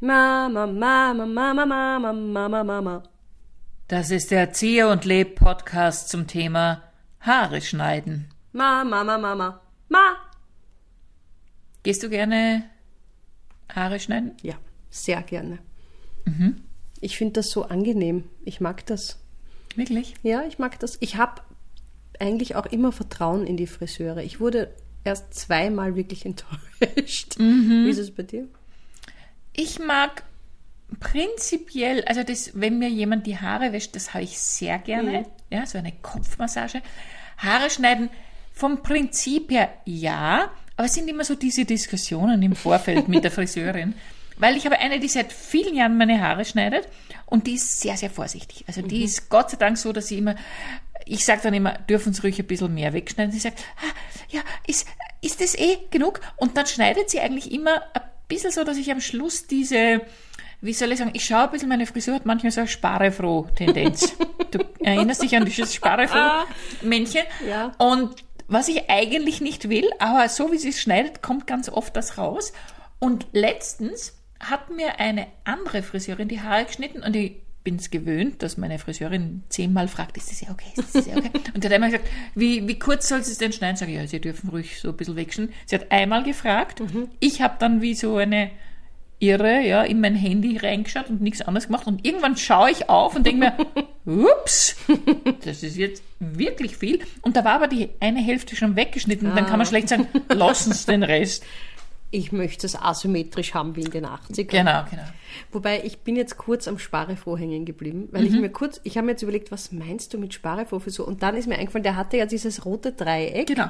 Mama, Mama, Mama, Mama, Mama, Mama. Das ist der Erzieher und Leb Podcast zum Thema Haare schneiden. Mama, Mama, Mama. Ma. Gehst du gerne Haare schneiden? Ja, sehr gerne. Ich finde das so angenehm. Ich mag das. Wirklich? Ja, ich mag das. Ich habe eigentlich auch immer Vertrauen in die Friseure. Ich wurde erst zweimal wirklich enttäuscht. Wie ist es bei dir? Ich mag prinzipiell, also das, wenn mir jemand die Haare wäscht, das habe ich sehr gerne. Ja, so eine Kopfmassage. Haare schneiden vom Prinzip her ja, aber es sind immer so diese Diskussionen im Vorfeld mit der Friseurin. Weil ich habe eine, die seit vielen Jahren meine Haare schneidet und die ist sehr, sehr vorsichtig. Also die ist Gott sei Dank so, dass sie immer, ich sage dann immer, dürfen Sie ruhig ein bisschen mehr wegschneiden. Sie sagt, ah, ja, ist, ist das eh genug? Und dann schneidet sie eigentlich immer ein bisschen so, dass ich am Schluss diese, wie soll ich sagen, ich schaue ein bisschen, meine Frisur hat manchmal so eine Sparefroh-Tendenz. du erinnerst dich an dieses Sparefroh-Männchen? Ja. Und was ich eigentlich nicht will, aber so wie sie es schneidet, kommt ganz oft das raus. Und letztens hat mir eine andere Friseurin die Haare geschnitten und ich bin es gewöhnt, dass meine Friseurin zehnmal fragt, ist das ja okay, ist das ja okay? Und sie hat einmal gesagt, wie, wie kurz soll sie es denn schneiden? Sag ich, ja, sie dürfen ruhig so ein bisschen wegschneiden. Sie hat einmal gefragt, ich habe dann wie so eine Irre, ja, in mein Handy reingeschaut und nichts anderes gemacht. Und irgendwann schaue ich auf und denke mir, ups, das ist jetzt wirklich viel. Und da war aber die eine Hälfte schon weggeschnitten. Dann kann man schlecht sagen, lassen Sie den Rest. Ich möchte es asymmetrisch haben wie in den 80ern. Genau, genau. Wobei ich bin jetzt kurz am Sparefroh hängen geblieben, weil ich mir kurz, ich habe mir jetzt überlegt, was meinst du mit Sparefroh für so? Und dann ist mir eingefallen, der hatte ja dieses rote Dreieck. Genau.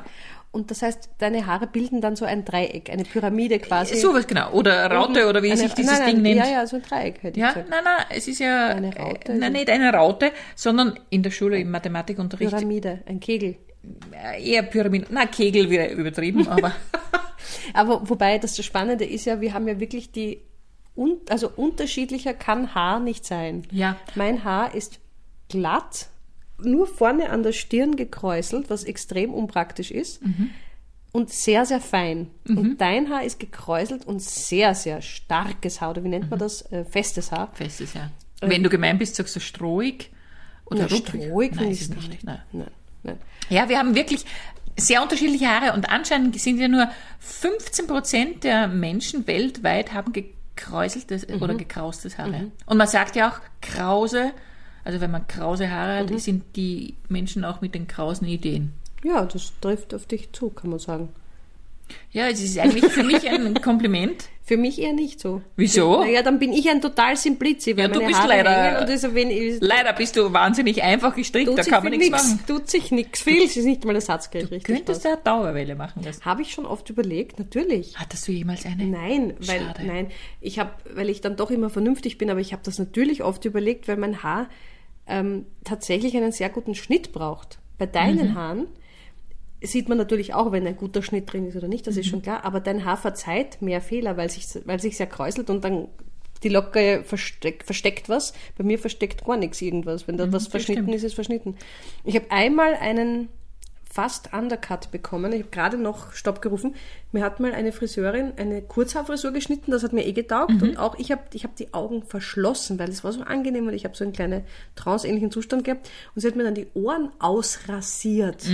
Und das heißt, deine Haare bilden dann so ein Dreieck, eine Pyramide quasi. Sowas, genau. Oder Raute oder wie Eine- sich dieses nein, nein, Ding nennt. Ja, ja, so ein Dreieck hätte Ja, ich gesagt. nein, nein, es ist ja Eine Raute, äh, nein, also- nicht eine Raute, sondern in der Schule im Mathematikunterricht Pyramide, ein Kegel. äh, eher Pyramiden. Na, Kegel wieder übertrieben, aber Aber wobei das Spannende ist ja, wir haben ja wirklich die, un, also unterschiedlicher kann Haar nicht sein. Ja. Mein Haar ist glatt, nur vorne an der Stirn gekräuselt, was extrem unpraktisch ist. Und sehr, sehr fein. Und dein Haar ist gekräuselt und sehr, sehr starkes Haar. Oder wie nennt man das? Äh, festes Haar. festes ja. Wenn du gemein bist, sagst du strohig oder Na, strohig Nein, finde ist ich es nicht. nicht. Nein. Nein, nein. Ja, wir haben wirklich sehr unterschiedliche Haare und anscheinend sind ja nur 15 Prozent der Menschen weltweit haben gekräuseltes oder gekraustes Haare. Und man sagt ja auch krause, also wenn man krause Haare hat, sind die Menschen auch mit den krausen Ideen. Ja, das trifft auf dich zu, kann man sagen. Ja, es ist eigentlich für mich ein Kompliment. Für mich eher nicht so. Wieso? Naja, dann bin ich ein total Simplizi, weil Ja, du meine bist Haare leider- und wenn ich, Leider bist du wahnsinnig einfach gestrickt, da kann man nichts machen. tut sich nichts viel, es ist nicht mal der Satzgeld richtig. Könntest du eine Dauerwelle machen lassen? Habe ich schon oft überlegt, natürlich. Hattest du jemals eine? Nein, weil Schade. nein, ich habe, weil ich dann doch immer vernünftig bin, aber ich habe das natürlich oft überlegt, weil mein Haar ähm, tatsächlich einen sehr guten Schnitt braucht. Bei deinen Haaren sieht man natürlich auch, wenn ein guter Schnitt drin ist oder nicht, das ist schon klar, aber dein Haar verzeiht mehr Fehler, weil sich weil sich sehr kräuselt und dann die Locke versteck, versteckt was. Bei mir versteckt gar nichts irgendwas. Wenn da was verschnitten stimmt. ist, ist verschnitten. Ich habe einmal einen fast Undercut bekommen. Ich habe gerade noch Stopp gerufen. Mir hat mal eine Friseurin eine Kurzhaarfrisur geschnitten, das hat mir eh getaugt. Und auch ich habe ich hab die Augen verschlossen, weil es war so angenehm und ich habe so einen kleinen tranceähnlichen Zustand gehabt. Und sie hat mir dann die Ohren ausrasiert,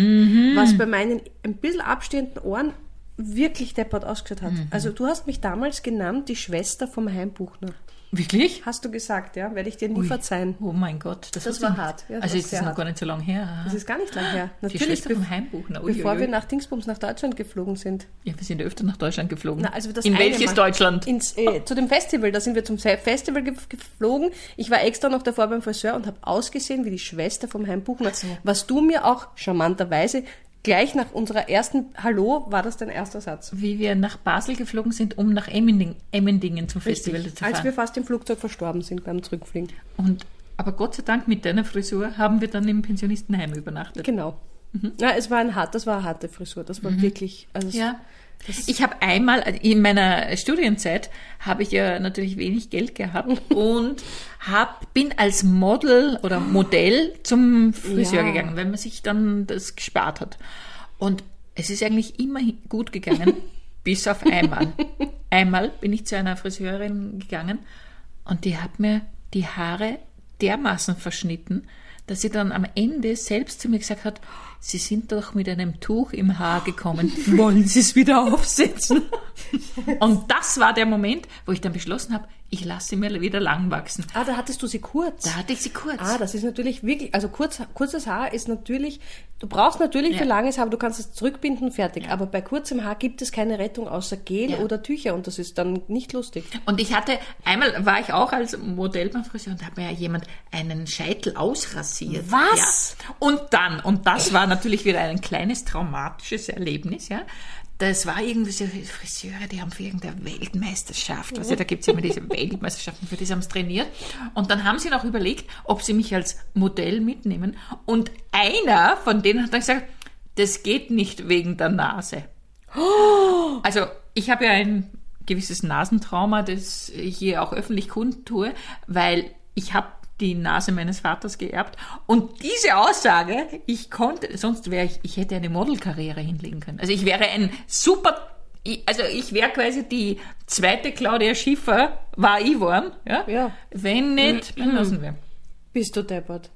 was bei meinen ein bisschen abstehenden Ohren wirklich deppert ausgeschaut hat. Also du hast mich damals genannt, die Schwester vom Heimbuchner. Wirklich? Hast du gesagt, ja? Werde ich dir nie Ui. verzeihen. Oh mein Gott, das, Das war ich nicht. hart. Ja, das also ist das noch hart. gar nicht so lange her. Das ist gar nicht lang her. Die Natürlich, Schwester vom Heimbuchner. Ui, bevor ui, wir ui. nach Dingsbums nach Deutschland geflogen sind. Ja, wir sind ja öfter nach Deutschland geflogen. Na, also das In welches Mal. Deutschland? Ins, äh, zu dem Festival, da sind wir zum Festival ge geflogen. Ich war extra noch davor beim Friseur und habe ausgesehen wie die Schwester vom Heimbuchner. Was du mir auch charmanterweise gleich nach unserer ersten Hallo war das dein erster Satz. Wie wir nach Basel geflogen sind, um nach Emmending, Emmendingen zum Festival zu fahren. Als wir fast im Flugzeug verstorben sind beim Zurückfliegen. Und, aber Gott sei Dank mit deiner Frisur haben wir dann im Pensionistenheim übernachtet. Genau. Ja, es war ein hart, das war eine harte Frisur. Das war wirklich, also Mhm. Ja. Ich habe einmal, in meiner Studienzeit, habe ich ja natürlich wenig Geld gehabt und hab, bin als Model oder Modell zum Friseur Ja. gegangen, weil man sich dann das gespart hat. Und es ist eigentlich immer gut gegangen, Bis auf einmal. einmal bin ich zu einer Friseurin gegangen und die hat mir die Haare dermaßen verschnitten, dass sie dann am Ende selbst zu mir gesagt hat, Sie sind doch mit einem Tuch im Haar gekommen. Wollen Sie es wieder aufsetzen? Und das war der Moment, wo ich dann beschlossen habe, ich lasse sie mir wieder lang wachsen. Ah, da hattest du sie kurz. Da hatte ich sie kurz. Ah, das ist natürlich wirklich, also kurz, kurzes Haar ist natürlich, du brauchst natürlich Ja. für langes Haar, aber du kannst es zurückbinden, fertig. Aber bei kurzem Haar gibt es keine Rettung außer Gel Ja. oder Tücher und das ist dann nicht lustig. Und ich hatte, einmal war ich auch als Modell beim Friseur und hat mir ja jemand einen Scheitel ausrasiert. Was? Ja. Und dann, und das war natürlich wieder ein kleines traumatisches Erlebnis, ja. Das war irgendwie so Friseure, die haben für irgendeine Weltmeisterschaft, also da gibt's ja immer diese Weltmeisterschaften, für die haben sie trainiert. Und dann haben sie noch überlegt, ob sie mich als Modell mitnehmen. Und einer von denen hat dann gesagt, das geht nicht wegen der Nase. Also ich habe ja ein gewisses Nasentrauma, das ich hier auch öffentlich kundtue, weil ich habe die Nase meines Vaters geerbt. Und diese Aussage, ich konnte, sonst wäre ich, ich hätte eine Modelkarriere hinlegen können. Also ich wäre ein super, also ich wäre quasi die zweite Claudia Schiffer, war ich geworden, ja? Ja. Wenn nicht, dann lassen wir. Bist du deppert?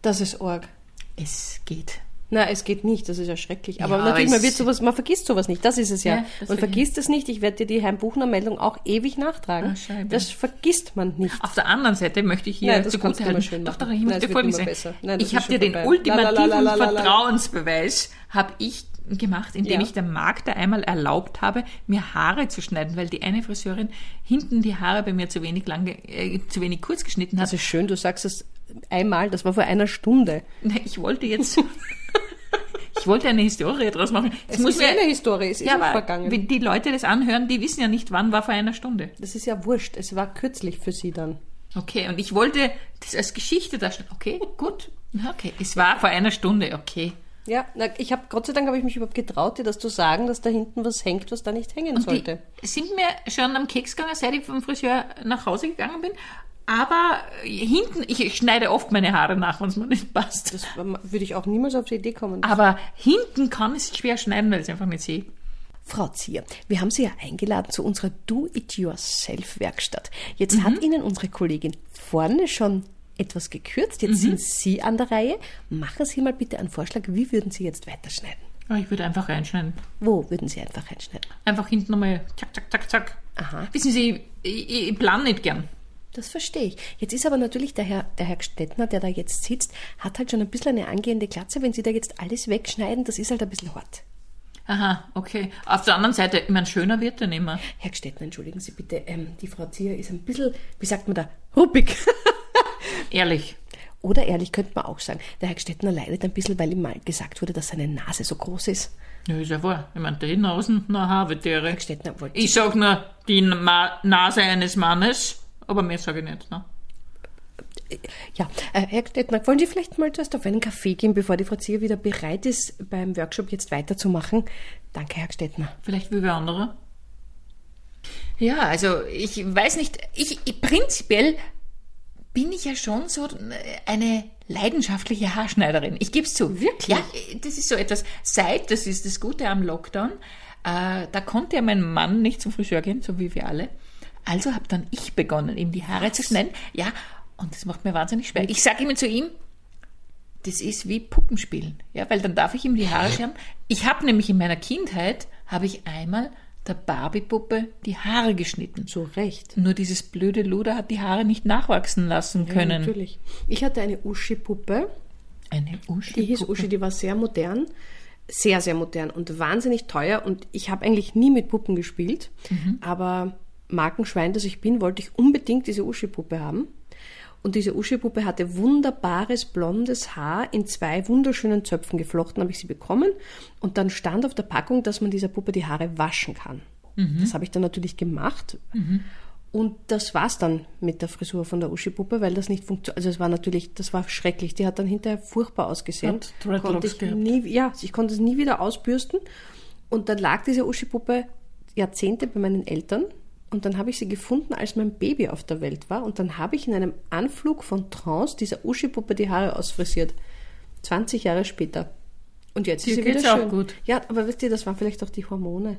Das ist arg. Es geht. Na, es geht nicht, das ist ja schrecklich. Aber Ja, natürlich, man wird sowas, man vergisst sowas nicht. Das ist es ja. Ja, man vergisst- es nicht. Ich werde dir die Heimbuchner-Meldung auch ewig nachtragen. Ah, das vergisst man nicht. Auf der anderen Seite möchte ich hier Nein, das immer schön Doch, doch, ich möchte Folgendes immer sagen. Nein, ich habe dir den vorbei. ultimativen. Vertrauensbeweis habe ich gemacht, indem Ja. ich der Magda einmal erlaubt habe, mir Haare zu schneiden, weil die eine Friseurin hinten die Haare bei mir zu wenig lang, ge- äh, zu wenig kurz geschnitten hat. Das ist schön, du sagst es einmal, das war vor einer Stunde. ich wollte jetzt, ich wollte eine Historie draus machen. Es, Es ist mir- ja eine Historie, es ist ja, aber vergangen. wenn die Leute das anhören, die wissen ja nicht, wann war vor einer Stunde. Das ist ja wurscht, es war kürzlich für sie dann. Okay, und ich wollte das als Geschichte darstellen. Okay, gut. Okay, es war vor einer Stunde, okay. Ja, na, ich habe Gott sei Dank habe ich mich überhaupt getraut, dir das zu sagen, dass da hinten was hängt, was da nicht hängen sollte. Die sind mir schon am Keks gegangen, seit ich vom Friseur nach Hause gegangen bin. Aber hinten, ich schneide oft meine Haare nach, wenn es mir nicht passt. Das würde ich auch niemals auf die Idee kommen. Aber hinten kann ich es schwer schneiden, weil ich es einfach nicht sehe. Frau Zier, wir haben Sie ja eingeladen zu unserer Do-It-Yourself-Werkstatt. Jetzt hat Ihnen unsere Kollegin vorne schon etwas gekürzt. Jetzt sind Sie an der Reihe. Machen Sie mal bitte einen Vorschlag. Wie würden Sie jetzt weiterschneiden? Aber ich würde einfach reinschneiden. Wo würden Sie einfach reinschneiden? Einfach hinten nochmal zack, zack, zack, zack. Aha. Wissen Sie, ich, ich, ich plan nicht gern. Das verstehe ich. Jetzt ist aber natürlich der Herr, der Herr Stettner, der da jetzt sitzt, hat halt schon ein bisschen eine angehende Glatze. Wenn Sie da jetzt alles wegschneiden, das ist halt ein bisschen hart. Aha, okay. Auf der anderen Seite, ich meine, schöner wird er nicht mehr. Herr Stettner, entschuldigen Sie bitte, ähm, die Frau Zier ist ein bisschen, wie sagt man da, ruppig. Ehrlich. Oder ehrlich könnte man auch sagen, der Herr Stettner leidet ein bisschen, weil ihm mal gesagt wurde, dass seine Nase so groß ist. Ja, ist ja wahr. Ich meine, die Nasen, na, Havetiere. Herr Stettner wollte. Ich sag nur die Ma Nase eines Mannes, aber mehr sage ich nicht. Ne? Ja, äh, Herr Stettner, wollen Sie vielleicht mal zuerst auf einen Kaffee gehen, bevor die Frau Zier wieder bereit ist, beim Workshop jetzt weiterzumachen? Danke, Herr Stettner. Vielleicht wie wer andere. Ja, also ich weiß nicht, ich, ich prinzipiell bin ich ja schon so eine leidenschaftliche Haarschneiderin. Ich gebe es zu. Wirklich? Ja, das ist so etwas. Seit, das ist das Gute am Lockdown, äh, da konnte ja mein Mann nicht zum Friseur gehen, so wie wir alle. Also habe dann ich begonnen, ihm die Haare zu schneiden. Ja, und das macht mir wahnsinnig schwer. Ich sage immer zu ihm, das ist wie Puppenspielen, ja, weil dann darf ich ihm die Haare scheren. Ich habe nämlich in meiner Kindheit habe ich einmal der Barbie-Puppe die Haare geschnitten. Zu Recht. Nur dieses blöde Luder hat die Haare nicht nachwachsen lassen Ja, können. natürlich. Ich hatte eine Uschi-Puppe, Eine Uschi. die hieß Uschi, die war sehr modern, sehr, sehr modern und wahnsinnig teuer und ich habe eigentlich nie mit Puppen gespielt, aber Markenschwein, das ich bin, wollte ich unbedingt diese Uschi-Puppe haben. Und diese Uschi-Puppe hatte wunderbares blondes Haar in zwei wunderschönen Zöpfen geflochten, habe ich sie bekommen. Und dann stand auf der Packung, dass man dieser Puppe die Haare waschen kann. Das habe ich dann natürlich gemacht. Und das war's dann mit der Frisur von der Uschi-Puppe, weil das nicht funktioniert. Also es war natürlich, das war schrecklich. Die hat dann hinterher furchtbar ausgesehen. Hat Konnte ich gehabt. nie, ja, ich konnte es nie wieder ausbürsten. Und dann lag diese Uschi-Puppe Jahrzehnte bei meinen Eltern. Und dann habe ich sie gefunden, als mein Baby auf der Welt war. Und dann habe ich in einem Anflug von Trance dieser Uschi-Puppe die Haare ausfrisiert. 20 Jahre später. Und jetzt Dir ist sie geht's wieder auch schön. gut. Ja, aber wisst ihr, das waren vielleicht auch die Hormone.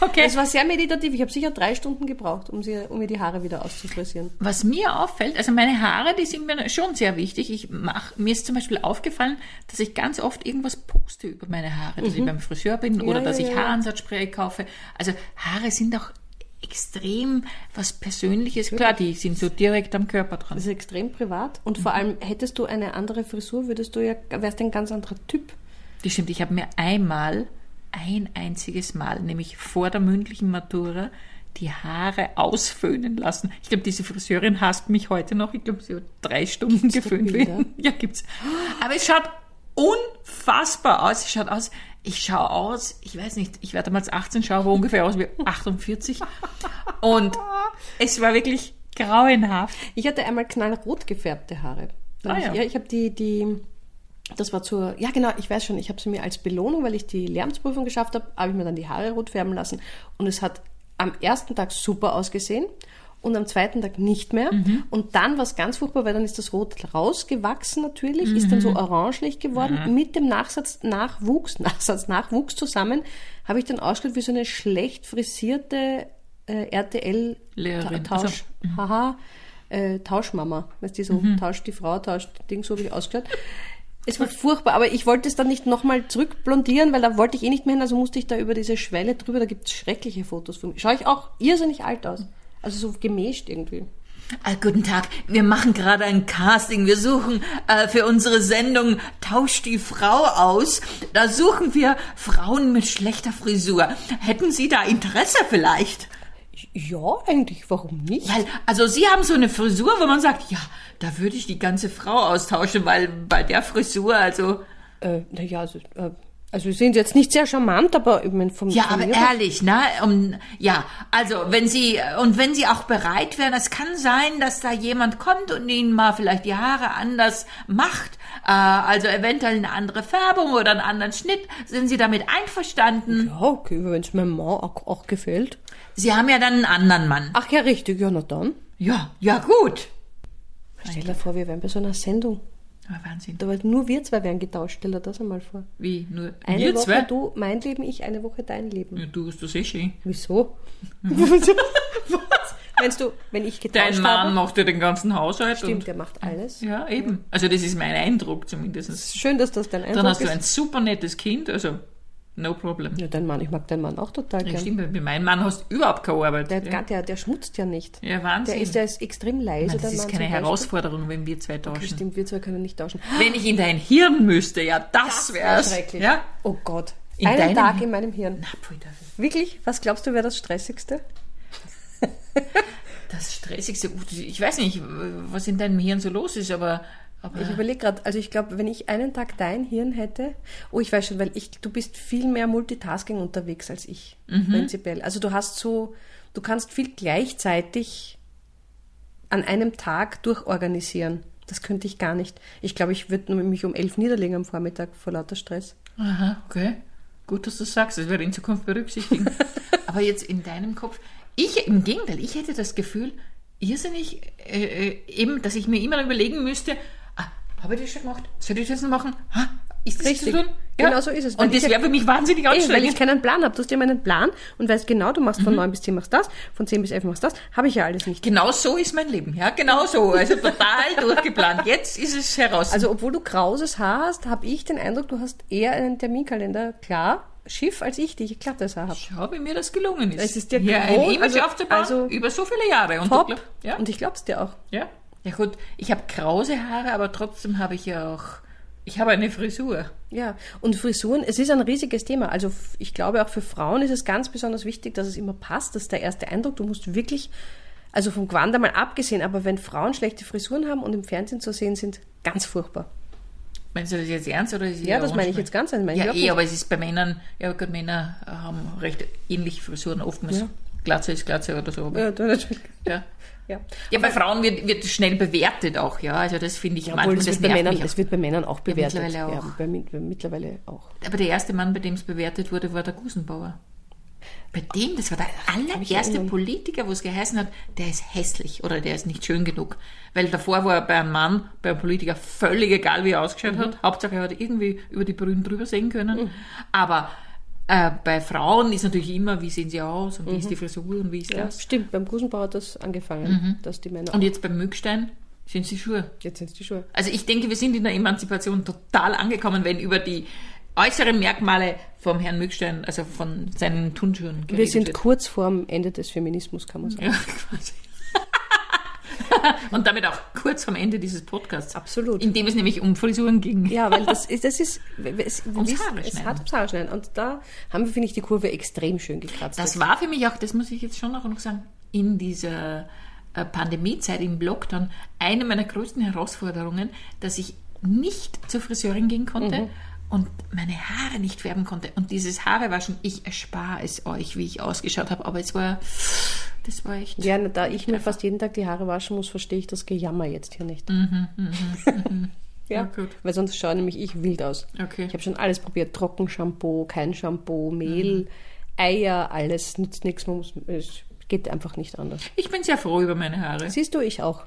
Okay. Es war sehr meditativ. Ich habe sicher drei Stunden gebraucht, um, sie, um mir die Haare wieder auszufrisieren. Was mir auffällt, also meine Haare, die sind mir schon sehr wichtig. Ich mach, mir ist zum Beispiel aufgefallen, dass ich ganz oft irgendwas poste über meine Haare, dass ich beim Friseur bin oder Mhm. ja, dass ich ja. Haaransatzspray kaufe. Also Haare sind auch extrem was Persönliches. Klar, die sind so direkt am Körper dran. Das ist extrem privat. Und vor allem, hättest du eine andere Frisur, würdest du ja, wärst ein ganz anderer Typ. Das stimmt, ich habe mir einmal, ein einziges Mal, nämlich vor der mündlichen Matura, die Haare ausföhnen lassen. Ich glaube, diese Friseurin hasst mich heute noch. Ich glaube, sie hat drei Stunden Gibt's geföhnt. Bilder? Ja, gibt's. Aber es schaut unfassbar aus. Es schaut aus, ich schaue aus, ich weiß nicht, ich werde damals 18, schaue aber ungefähr aus wie 48. Und es war wirklich grauenhaft. Ich hatte einmal knallrot gefärbte Haare. Ah, ich, ja. ja, ich habe die, die, das war zur, ja genau, ich weiß schon, ich habe sie mir als Belohnung, weil ich die Lehramtsprüfung geschafft habe, habe ich mir dann die Haare rot färben lassen. Und es hat am ersten Tag super ausgesehen und am zweiten Tag nicht mehr. Mhm. Und dann war es ganz furchtbar, weil dann ist das Rot rausgewachsen natürlich, ist dann so Mhm. orangelich geworden. Mit dem Nachsatz Nachwuchs, Nachsatz Nachwuchs zusammen, habe ich dann ausgeschaut wie so eine schlecht frisierte äh, RTL Lehrerin. Ta- Tausch, Also, haha, äh, Tauschmama. Weißt du, so Mhm. tauscht die Frau, tauscht Ding, so habe ich ausgeschaut. Es war furchtbar, aber ich wollte es dann nicht nochmal zurückblondieren, weil da wollte ich eh nicht mehr hin, also musste ich da über diese Schwelle drüber, da gibt es schreckliche Fotos von mir. Schaue ich auch irrsinnig alt aus. Also so gemäscht irgendwie. Ah, guten Tag, wir machen gerade ein Casting. Wir suchen äh, für unsere Sendung Tausch die Frau aus. Da suchen wir Frauen mit schlechter Frisur. Hätten Sie da Interesse vielleicht? Ja, eigentlich, warum nicht? Weil, also Sie haben so eine Frisur, wo man sagt, ja, da würde ich die ganze Frau austauschen, weil bei der Frisur, also. Äh, naja, also, äh, also wir sind jetzt nicht sehr charmant, aber ich meine, vom Ja, aber ehrlich, ne? Um, ja, also wenn Sie und wenn Sie auch bereit wären, es kann sein, dass da jemand kommt und Ihnen mal vielleicht die Haare anders macht, äh, also eventuell eine andere Färbung oder einen anderen Schnitt. Sind Sie damit einverstanden? Ja, okay, wenn es meinem Mann auch, auch gefällt. Sie haben ja dann einen anderen Mann. Ach ja, richtig, ja, na dann. Ja, ja gut. Stell dir vor, wir wären bei so einer Sendung. Aber Wahnsinn. Da war nur wir zwei wären getauscht, stell dir das einmal vor. Wie nur Eine wir Woche zwei? du, mein Leben, ich, eine Woche dein Leben. Ja, du hast das eh schön. Wieso? Was? Meinst du, wenn ich getauscht Dein Mann habe? macht ja den ganzen Haushalt. Stimmt, und, der macht alles. ja, eben. Also das ist mein Eindruck zumindest. Schön, dass das dein Eindruck Dann hast du ist. ein super nettes Kind, also no problem. ja, dein Mann, ich mag deinen Mann auch total Ja, gern. stimmt, bei meinem Mann hast du überhaupt keine Arbeit. Der, ja. der, der, der schmutzt ja nicht. ja, Wahnsinn. Der ist, der ist extrem leise. das dein ist Mann keine. Herausforderung, wenn wir zwei tauschen. Stimmt, wir zwei können nicht tauschen. Wenn ich in dein Hirn müsste, ja, das, Das wär's. wär schrecklich. Ja? Oh Gott. In Einen Tag Hirn? in meinem Hirn. Na, Teufel. Wirklich? Was glaubst du, wäre das Stressigste? Das Stressigste, ich weiß nicht, was in deinem Hirn so los ist, aber, aber Ich überlege gerade, also ich glaube, wenn ich einen Tag dein Hirn hätte, oh, ich weiß schon, weil ich, du bist viel mehr Multitasking unterwegs als ich, Mhm. prinzipiell. Also du hast so, du kannst viel gleichzeitig an einem Tag durchorganisieren. Das könnte ich gar nicht. Ich glaube, ich würde mich um elf niederlegen am Vormittag vor lauter Stress. Aha, okay. Gut, dass du das sagst, das werde ich in Zukunft berücksichtigen. Aber jetzt in deinem Kopf, ich im Gegenteil, ich hätte das Gefühl, irrsinnig, äh, äh, eben, dass ich mir immer überlegen müsste, habe ich das schon gemacht? Soll ich das noch machen? Ha, ist das Richtig. zu tun? Genau so ist es. Und das ja- wäre für mich wahnsinnig Eh, weil anstrengend. ich keinen Plan habe. Du hast ja meinen Plan und weißt genau, du machst von neun bis zehn machst das, von zehn bis elf machst das. Habe ich ja alles nicht. Genau so ist mein Leben, ja, genau so. Also total durchgeplant. Jetzt ist es heraus. Also obwohl du krauses Haar hast, habe ich den Eindruck, du hast eher einen Terminkalender klar schiff als ich, die ich glattes Haar habe. Schau, wie mir das gelungen ist. Es ist dir ein gewohnt, Image also- aufzubauen also über so viele Jahre. Und Top. Glaub, ja, Und ich glaub's dir auch. ja. Ja gut, ich habe krause Haare, aber trotzdem habe ich ja auch, ich habe eine Frisur. Ja, und Frisuren, es ist ein riesiges Thema. Also ich glaube auch für Frauen ist es ganz besonders wichtig, dass es immer passt. Das ist der erste Eindruck. Du musst wirklich, also vom Gewand einmal abgesehen, aber wenn Frauen schlechte Frisuren haben und im Fernsehen zu sehen sind, ganz furchtbar. Meinst du das jetzt ernst oder ist es Ja, das meine ich jetzt ganz ernst. Ja, eh, aber es ist bei Männern, ja gut, Männer haben recht ähnliche Frisuren oftmals. Ja. Glatze ist Glatze oder so. Aber, Ja, natürlich. ja. Ja. ja, bei Frauen wird, wird schnell bewertet auch, ja. Also das finde ich Ja, manchmal, das bei Männern, das auch. wird bei Männern auch bewertet. mittlerweile Ja, auch. bei, mi- mittlerweile auch. Aber der erste Mann, bei dem es bewertet wurde, war der Gusenbauer. Bei dem, das war der allererste. Politiker, wo es geheißen hat, der ist hässlich oder der ist nicht schön genug. Weil davor war er bei einem Mann, bei einem Politiker völlig egal, wie er ausgeschaut Mhm. hat. Hauptsache er hat irgendwie über die Brühen drüber sehen können. Aber Äh, bei Frauen ist natürlich immer, wie sehen sie aus und wie Mhm. ist die Frisur und wie ist Ja, das. stimmt, beim Gusenbauer hat das angefangen, dass die Männer. Und jetzt beim Mückstein sind sie Schuhe. jetzt sind es die Schuhe. Also ich denke, wir sind in der Emanzipation total angekommen, wenn über die äußeren Merkmale vom Herrn Mückstein, also von seinen Turnschuhen Wir sind wird. kurz vorm Ende des Feminismus, kann man sagen. Ja, quasi. Und damit auch kurz vom Ende dieses Podcasts. Absolut. In dem es nämlich um Frisuren ging. Ja, weil das ist, das ist, es, Ums es, Haare es hat ums Haare schneiden. Und da haben wir, finde ich, die Kurve extrem schön gekratzt. Das war für mich auch, das muss ich jetzt schon noch sagen, in dieser äh, Pandemiezeit, im Lockdown, eine meiner größten Herausforderungen, dass ich nicht zur Friseurin gehen konnte und meine Haare nicht färben konnte. Und dieses Haarewaschen, ich erspare es euch, wie ich ausgeschaut habe, aber es war, das war echt. ja, da ich mir fast jeden Tag die Haare waschen muss, verstehe ich das Gejammer jetzt hier nicht. Ja, ja, gut. weil sonst schaue nämlich ich wild aus. Okay. Ich habe schon alles probiert. Trockenshampoo, kein Shampoo, Mehl, Eier, alles. Nützt nichts. Man muss, es geht einfach nicht anders. Ich bin sehr froh über meine Haare. Siehst du, ich auch.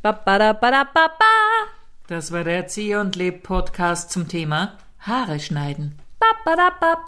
Ba, ba, da, ba, da, ba, ba. Das war der Erzieh und Leb Podcast zum Thema Haare schneiden. Ba, ba, da, ba.